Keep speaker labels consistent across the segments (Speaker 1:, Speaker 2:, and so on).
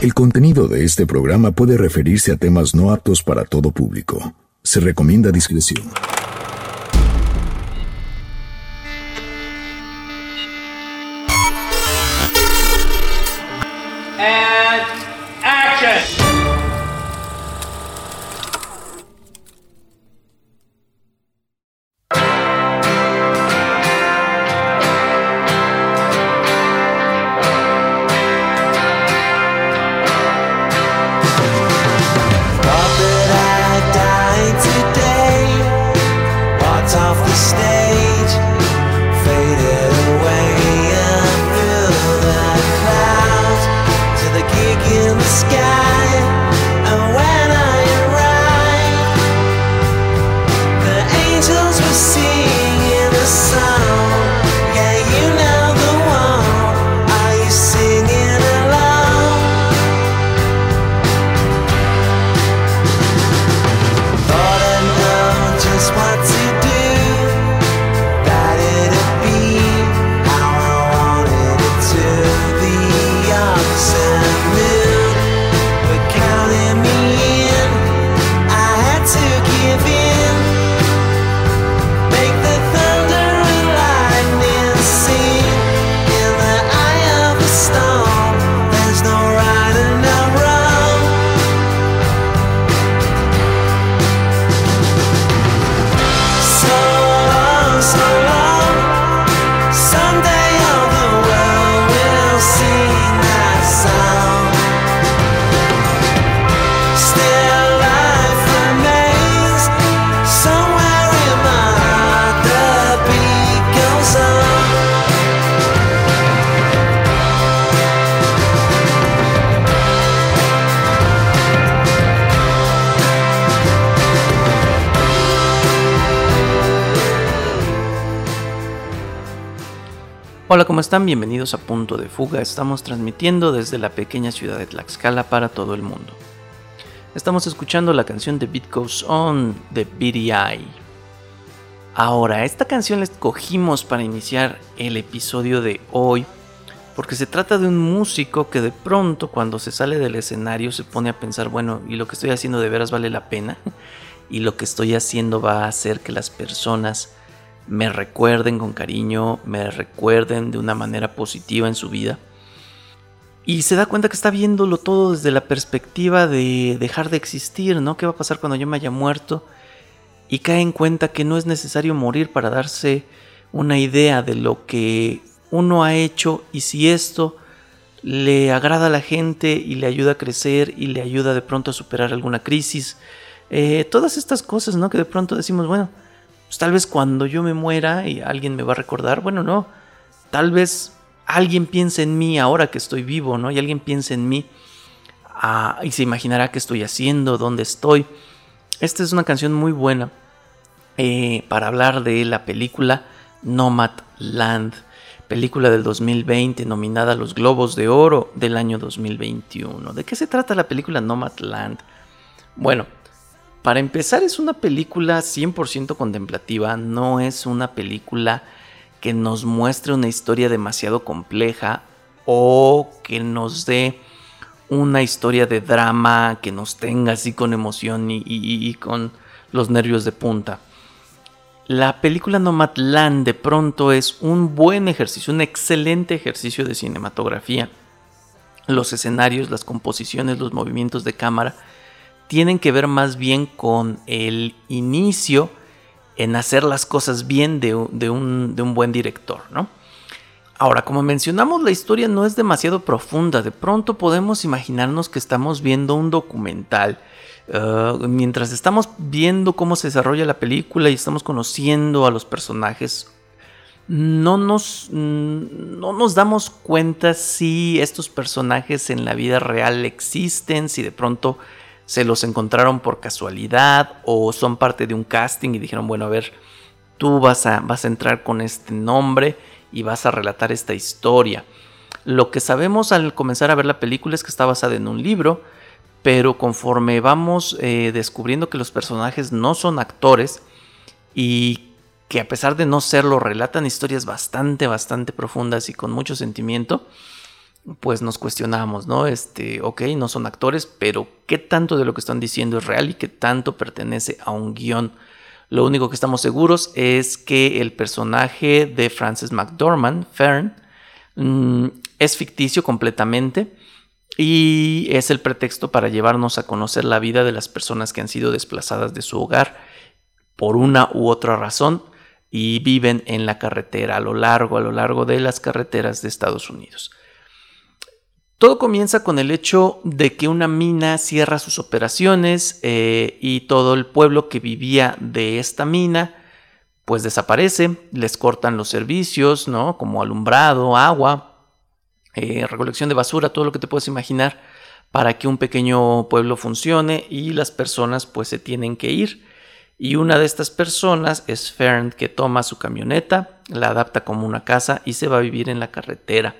Speaker 1: El contenido de este programa puede referirse a temas no aptos para todo público. Se recomienda discreción.
Speaker 2: Hola, ¿cómo están? Bienvenidos a Punto de Fuga. Estamos transmitiendo desde la pequeña ciudad de Tlaxcala para todo el mundo. Estamos escuchando la canción de Beat Goes On de BDI. Ahora, esta canción la escogimos para iniciar el episodio de hoy porque se trata de un músico que de pronto cuando se sale del escenario se pone a pensar, bueno, ¿y lo que estoy haciendo de veras vale la pena? ¿Y lo que estoy haciendo va a hacer que las personas me recuerden con cariño, me recuerden de una manera positiva en su vida. Y se da cuenta que está viéndolo todo desde la perspectiva de dejar de existir, ¿no? ¿Qué va a pasar cuando yo me haya muerto? Y cae en cuenta que no es necesario morir para darse una idea de lo que uno ha hecho y si esto le agrada a la gente y le ayuda a crecer y le ayuda de pronto a superar alguna crisis. Eh, todas estas cosas, ¿no? Que de pronto decimos, bueno, pues tal vez cuando yo me muera y alguien me va a recordar, bueno, no, tal vez alguien piense en mí ahora que estoy vivo, ¿no? Y alguien piense en mí ah, y se imaginará qué estoy haciendo, dónde estoy. Esta es una canción muy buena eh, para hablar de la película Nomad Land, película del 2020 nominada a los Globos de Oro del año 2021. ¿De qué se trata la película Nomad Land? Bueno, para empezar, es una película 100% contemplativa, no es una película que nos muestre una historia demasiado compleja o que nos dé una historia de drama que nos tenga así con emoción y, con los nervios de punta. La película Nomadland de pronto es un buen ejercicio, un excelente ejercicio de cinematografía. Los escenarios, las composiciones, los movimientos de cámara tienen que ver más bien con el inicio en hacer las cosas bien de, de un, de un buen director, ¿no? Ahora, como mencionamos, la historia no es demasiado profunda. De pronto podemos imaginarnos que estamos viendo un documental. Uh, mientras estamos viendo cómo se desarrolla la película y estamos conociendo a los personajes, no nos, no nos damos cuenta si estos personajes en la vida real existen, si de pronto se los encontraron por casualidad o son parte de un casting y dijeron, bueno, a ver, tú vas a, vas a entrar con este nombre y vas a relatar esta historia. Lo que sabemos al comenzar a ver la película es que está basada en un libro, pero conforme vamos eh, descubriendo que los personajes no son actores y que a pesar de no serlo relatan historias bastante, bastante profundas y con mucho sentimiento, pues nos cuestionamos, ¿no? Este, ok, no son actores, pero ¿qué tanto de lo que están diciendo es real y qué tanto pertenece a un guion? Lo único que estamos seguros es que el personaje de Frances McDormand, Fern, mm, es ficticio completamente y es el pretexto para llevarnos a conocer la vida de las personas que han sido desplazadas de su hogar por una u otra razón y viven en la carretera a lo largo, a lo largo de las carreteras de Estados Unidos. Todo comienza con el hecho de que una mina cierra sus operaciones eh, y todo el pueblo que vivía de esta mina pues desaparece, les cortan los servicios, ¿no? Como alumbrado, agua, eh, recolección de basura, todo lo que te puedes imaginar para que un pequeño pueblo funcione y las personas pues se tienen que ir. Y una de estas personas es Fern que toma su camioneta, la adapta como una casa y se va a vivir en la carretera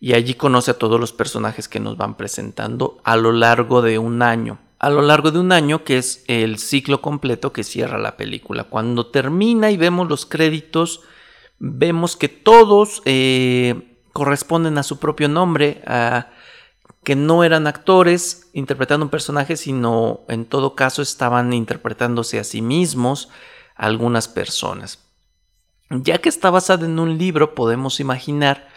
Speaker 2: y allí conoce a todos los personajes que nos van presentando a lo largo de un año. A lo largo de un año, que es el ciclo completo que cierra la película. Cuando termina y vemos los créditos, vemos que todos eh, corresponden a su propio nombre, que no eran actores interpretando un personaje, sino en todo caso estaban interpretándose a sí mismos algunas personas. Ya que está basada en un libro, podemos imaginar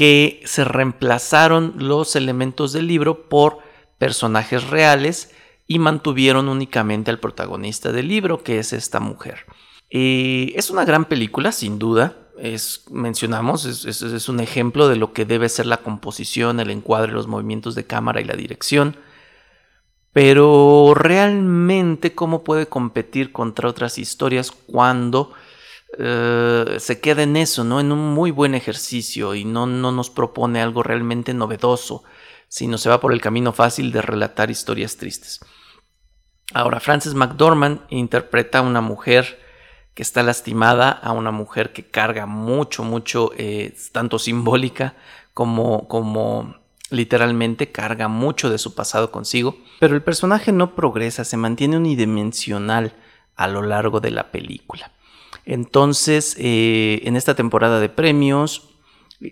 Speaker 2: que se reemplazaron los elementos del libro por personajes reales y mantuvieron únicamente al protagonista del libro, que es esta mujer. Eh, es una gran película, sin duda. Es, mencionamos, es, es, un ejemplo de lo que debe ser la composición, el encuadre, los movimientos de cámara y la dirección. Pero realmente, ¿cómo puede competir contra otras historias cuando eh, se queda en eso, ¿no? En un muy buen ejercicio y no, no nos propone algo realmente novedoso, sino se va por el camino fácil de relatar historias tristes. Ahora, Frances McDormand interpreta a una mujer que está lastimada, a una mujer que carga mucho, mucho, eh, tanto simbólica como, como literalmente carga mucho de su pasado consigo, pero el personaje no progresa, se mantiene unidimensional a lo largo de la película. Entonces, eh, en esta temporada de premios,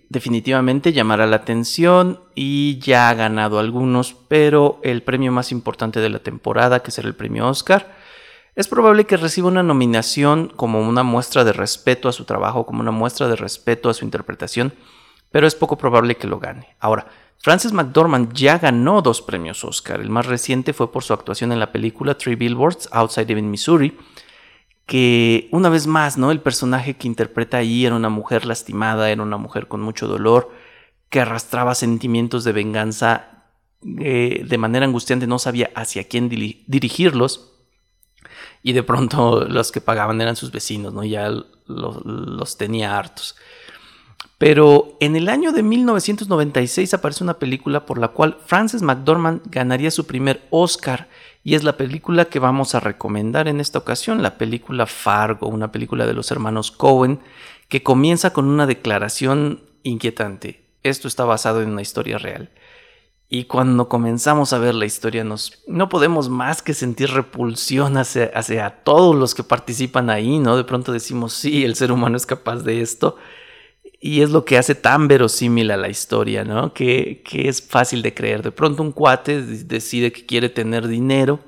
Speaker 2: definitivamente llamará la atención y ya ha ganado algunos, pero el premio más importante de la temporada, que será el premio Oscar, es probable que reciba una nominación como una muestra de respeto a su trabajo, como una muestra de respeto a su interpretación, pero es poco probable que lo gane. Ahora, Frances McDormand ya ganó dos premios Oscar. El más reciente fue por su actuación en la película Three Billboards Outside Ebbing, Missouri, que una vez más, ¿no? El personaje que interpreta ahí era una mujer lastimada, era una mujer con mucho dolor, que arrastraba sentimientos de venganza eh, de manera angustiante, no sabía hacia quién dirigirlos. Y de pronto los que pagaban eran sus vecinos, ¿no? Ya los, los tenía hartos. Pero en el año de 1996 aparece una película por la cual Frances McDormand ganaría su primer Oscar y es la película que vamos a recomendar en esta ocasión, la película Fargo, una película de los hermanos Cohen que comienza con una declaración inquietante. Esto está basado en una historia real. Y cuando comenzamos a ver la historia nos, no podemos más que sentir repulsión hacia, hacia todos los que participan ahí, ¿no? De pronto decimos, sí, el ser humano es capaz de esto y es lo que hace tan verosímil a la historia, ¿no? Que, es fácil de creer. De pronto un cuate decide que quiere tener dinero,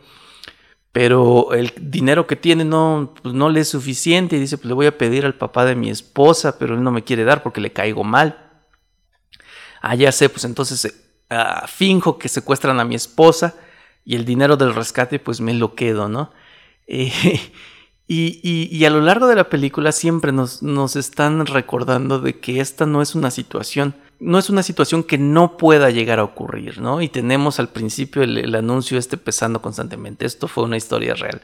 Speaker 2: pero el dinero que tiene no, pues no le es suficiente y dice, pues le voy a pedir al papá de mi esposa, pero él no me quiere dar porque le caigo mal. Ah, ya sé, pues entonces uh, finjo que secuestran a mi esposa y el dinero del rescate pues me lo quedo, ¿no? Eh, y, a lo largo de la película siempre nos, están recordando de que esta no es una situación, no es una situación que no pueda llegar a ocurrir, ¿no? Y tenemos al principio el, anuncio este pesando constantemente. Esto fue una historia real.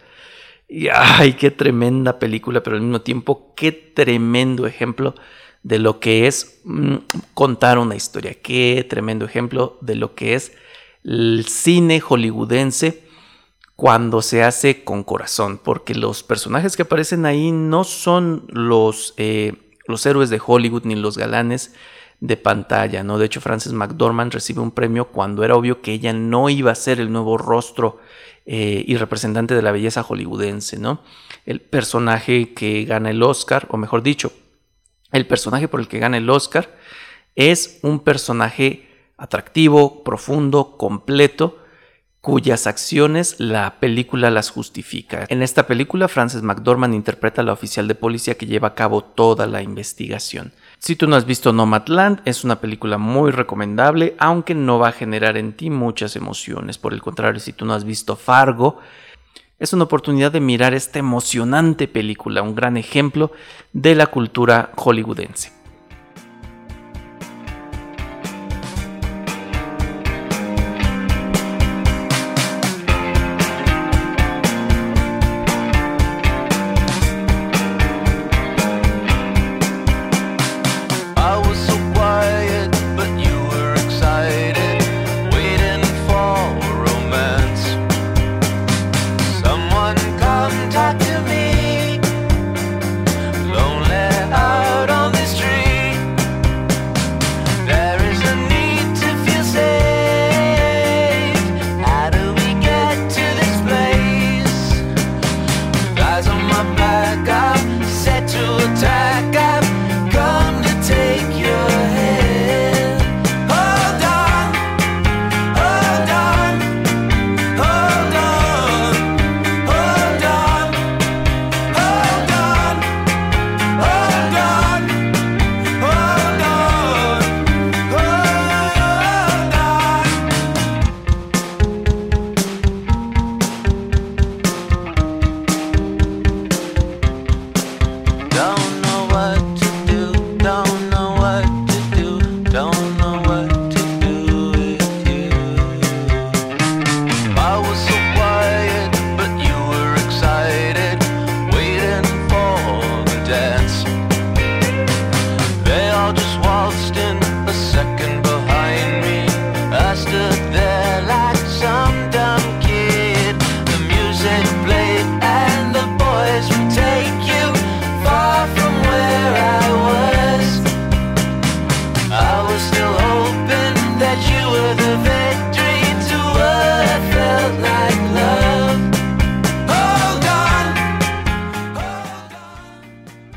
Speaker 2: Y ay, qué tremenda película, pero al mismo tiempo, qué tremendo ejemplo de lo que es mm, contar una historia. Qué tremendo ejemplo de lo que es el cine hollywoodense cuando se hace con corazón, porque los personajes que aparecen ahí no son los, eh, los héroes de Hollywood ni los galanes de pantalla, ¿no? De hecho, Frances McDormand recibe un premio cuando era obvio que ella no iba a ser el nuevo rostro eh, y representante de la belleza hollywoodense, ¿no? El personaje que gana el Oscar, o mejor dicho, el personaje por el que gana el Oscar Es un personaje atractivo, profundo, completo, cuyas acciones la película las justifica. En esta película, Frances McDormand interpreta a la oficial de policía que lleva a cabo toda la investigación. Si tú no has visto Nomadland, es una película muy recomendable, aunque no va a generar en ti muchas emociones. Por el contrario, si tú no has visto Fargo, es una oportunidad de mirar esta emocionante película, un gran ejemplo de la cultura hollywoodense.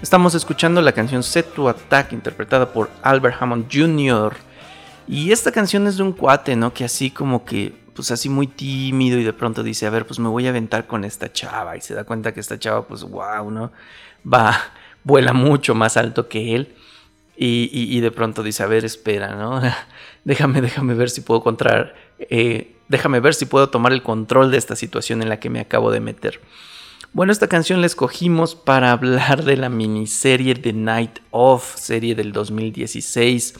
Speaker 2: Estamos escuchando la canción Set to Attack interpretada por Albert Hammond Jr. Y esta canción es de un cuate, ¿no? Que así como que, pues así muy tímido y de pronto dice, a ver, pues me voy a aventar con esta chava. Y se da cuenta que esta chava, pues wow, ¿no? Va, vuela mucho más alto que él. Y, de pronto dice, a ver, espera, ¿no? déjame, déjame ver si puedo encontrar, eh, déjame ver si puedo tomar el control de esta situación en la que me acabo de meter. Bueno, esta canción la escogimos para hablar de la miniserie The Night Of, serie del 2016,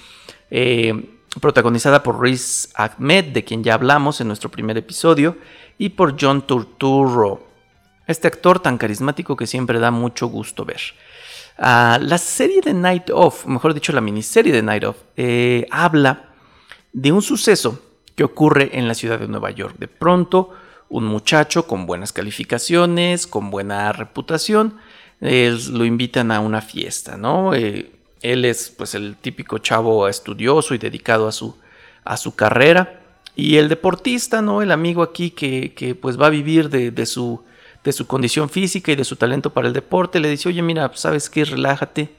Speaker 2: eh, protagonizada por Riz Ahmed, de quien ya hablamos en nuestro primer episodio, y por John Turturro, este actor tan carismático que siempre da mucho gusto ver. Ah, la serie The Night Of, mejor dicho, la miniserie The Night Of, eh, habla de un suceso que ocurre en la ciudad de Nueva York. De pronto, un muchacho con buenas calificaciones, con buena reputación, lo invitan a una fiesta, ¿no? Eh, él es pues el típico chavo estudioso y dedicado a su, a su carrera. Y el deportista, ¿no? El amigo aquí que, que, pues va a vivir de, de su, de su condición física y de su talento para el deporte, le dice, oye, mira, ¿sabes qué? Relájate,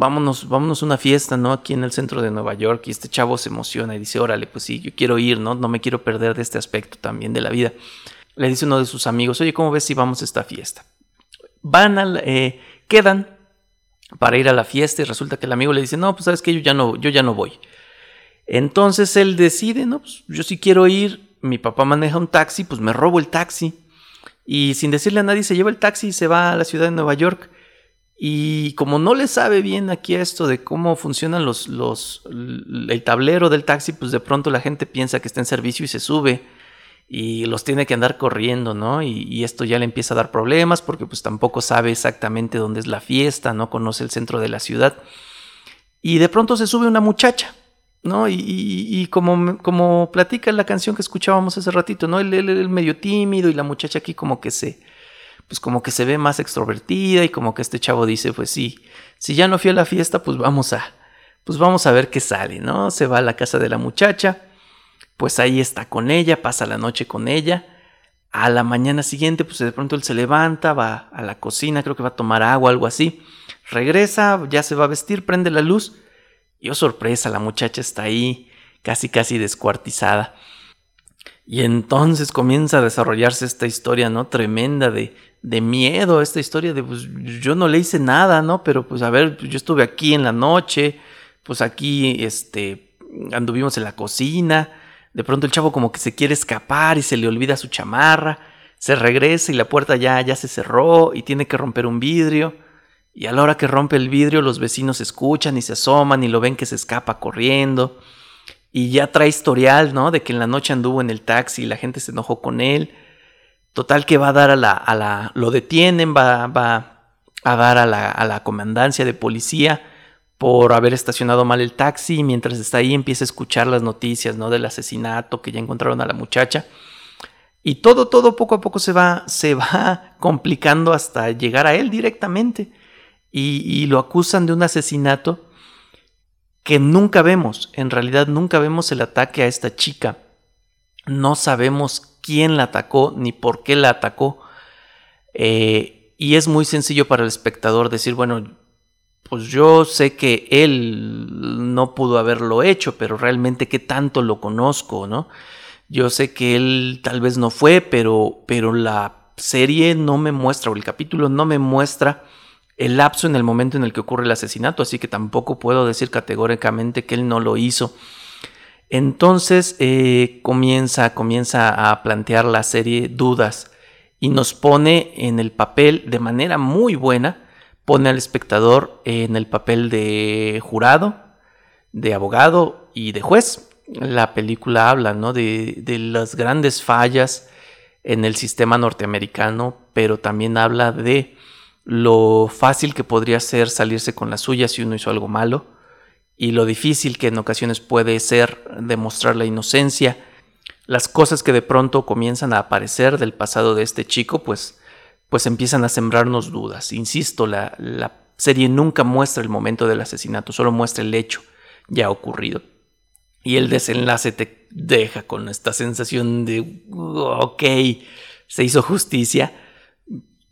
Speaker 2: vámonos, vámonos a una fiesta, ¿no? Aquí en el centro de Nueva York. Y este chavo se emociona y dice, órale, pues sí, yo quiero ir, ¿no? No me quiero perder de este aspecto también de la vida. Le dice uno de sus amigos, oye, ¿cómo ves si vamos a esta fiesta? Van al, eh, quedan para ir a la fiesta y resulta que el amigo le dice, no, pues sabes que yo ya no, yo ya no voy. Entonces él decide, no, pues yo sí quiero ir, mi papá maneja un taxi, pues me robo el taxi. Y sin decirle a nadie se lleva el taxi y se va a la ciudad de Nueva York. Y como no le sabe bien aquí a esto de cómo funcionan los, el tablero del taxi, pues de pronto la gente piensa que está en servicio y se sube y los tiene que andar corriendo, ¿no? Y, esto ya le empieza a dar problemas porque pues tampoco sabe exactamente dónde es la fiesta, no conoce el centro de la ciudad. Y de pronto se sube una muchacha, ¿no? Y como, como platica la canción que escuchábamos hace ratito, ¿no? Él, él, él medio tímido y la muchacha aquí como que se, pues como que se ve más extrovertida y como que este chavo dice, pues sí, si ya no fui a la fiesta, pues vamos a, pues vamos a ver qué sale, ¿no? Se va a la casa de la muchacha, pues ahí está con ella, pasa la noche con ella. A la mañana siguiente, pues de pronto él se levanta, va a la cocina, creo que va a tomar agua, algo así. Regresa, ya se va a vestir, prende la luz Y oh sorpresa, la muchacha está ahí, casi casi descuartizada. Y entonces comienza a desarrollarse esta historia, ¿no? Tremenda de, de miedo, esta historia de, pues yo no le hice nada, ¿no? Pero pues a ver, yo estuve aquí en la noche, pues aquí, este, anduvimos en la cocina, de pronto el chavo como que se quiere escapar y se le olvida su chamarra, se regresa y la puerta ya, ya se cerró y tiene que romper un vidrio. Y a la hora que rompe el vidrio los vecinos escuchan y se asoman y lo ven que se escapa corriendo. Y ya trae historial, ¿no? De que en la noche anduvo en el taxi y la gente se enojó con él. Total que va a dar a la... A la lo detienen, va, va a dar a la, a la comandancia de policía por haber estacionado mal el taxi y mientras está ahí empieza a escuchar las noticias, ¿no? Del asesinato, que ya encontraron a la muchacha. Y todo, todo poco a poco se va, se va complicando hasta llegar a él directamente. Y, y lo acusan de un asesinato que nunca vemos. En realidad nunca vemos el ataque a esta chica. No sabemos quién la atacó ni por qué la atacó. Eh, y es muy sencillo para el espectador decir, bueno, pues yo sé que él no pudo haberlo hecho, pero realmente qué tanto lo conozco, ¿no? Yo sé que él tal vez no fue, pero, pero la serie no me muestra, o el capítulo no me muestra el lapso en el momento en el que ocurre el asesinato, así que tampoco puedo decir categóricamente que él no lo hizo. Entonces eh, comienza, comienza a plantear la serie dudas y nos pone en el papel de manera muy buena, pone al espectador en el papel de jurado, de abogado y de juez. La película habla ¿no? de, de las grandes fallas en el sistema norteamericano, pero también habla de lo fácil que podría ser salirse con la suya si uno hizo algo malo y lo difícil que en ocasiones puede ser demostrar la inocencia, las cosas que de pronto comienzan a aparecer del pasado de este chico, pues, pues empiezan a sembrarnos dudas. Insisto, la, la serie nunca muestra el momento del asesinato, solo muestra el hecho ya ocurrido. Y el desenlace te deja con esta sensación de, ok, se hizo justicia,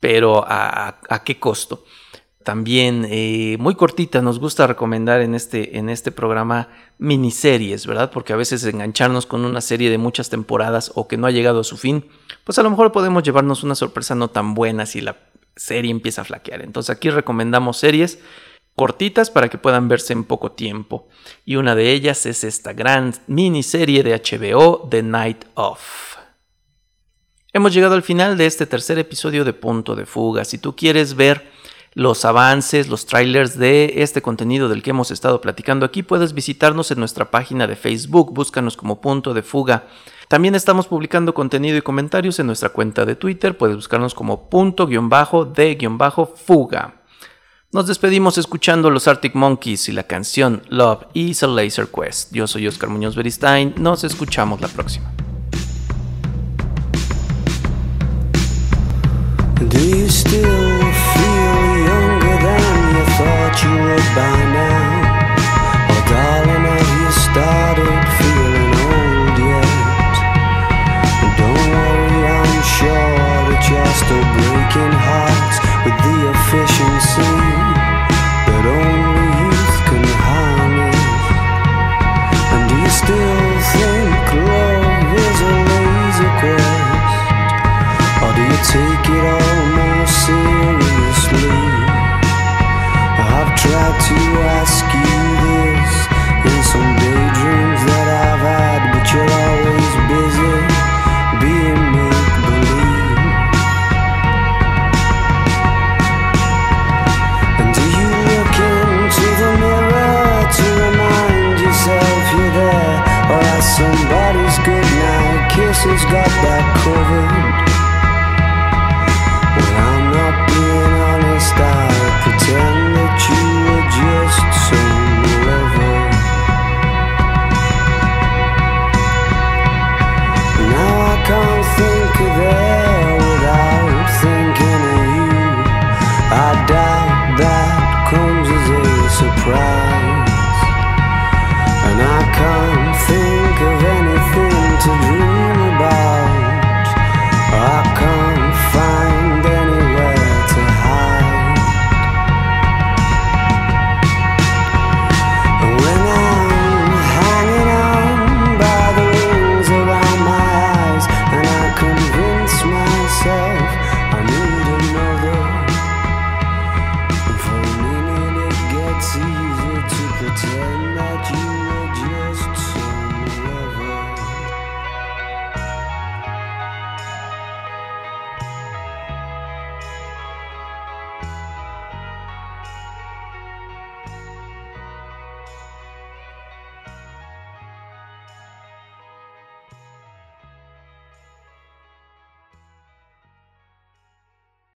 Speaker 2: pero ¿a, qué costo? También eh, muy cortita, nos gusta recomendar en este, en este programa miniseries, ¿verdad? Porque a veces engancharnos con una serie de muchas temporadas o que no ha llegado a su fin, pues a lo mejor podemos llevarnos una sorpresa no tan buena si la serie empieza a flaquear. Entonces aquí recomendamos series cortitas para que puedan verse en poco tiempo. Y una de ellas es esta gran miniserie de HBO, The Night Of. Hemos llegado al final de este tercer episodio de Punto de Fuga. Si tú quieres ver los avances, los trailers de este contenido del que hemos estado platicando aquí, puedes visitarnos en nuestra página de Facebook, búscanos como Punto de Fuga. También estamos publicando contenido y comentarios en nuestra cuenta de Twitter, puedes buscarnos como punto de fuga. Nos despedimos escuchando los Arctic Monkeys y la canción Love is a Laser Quest. Yo soy Oscar Muñoz Beristain, nos escuchamos la próxima.
Speaker 3: Do you still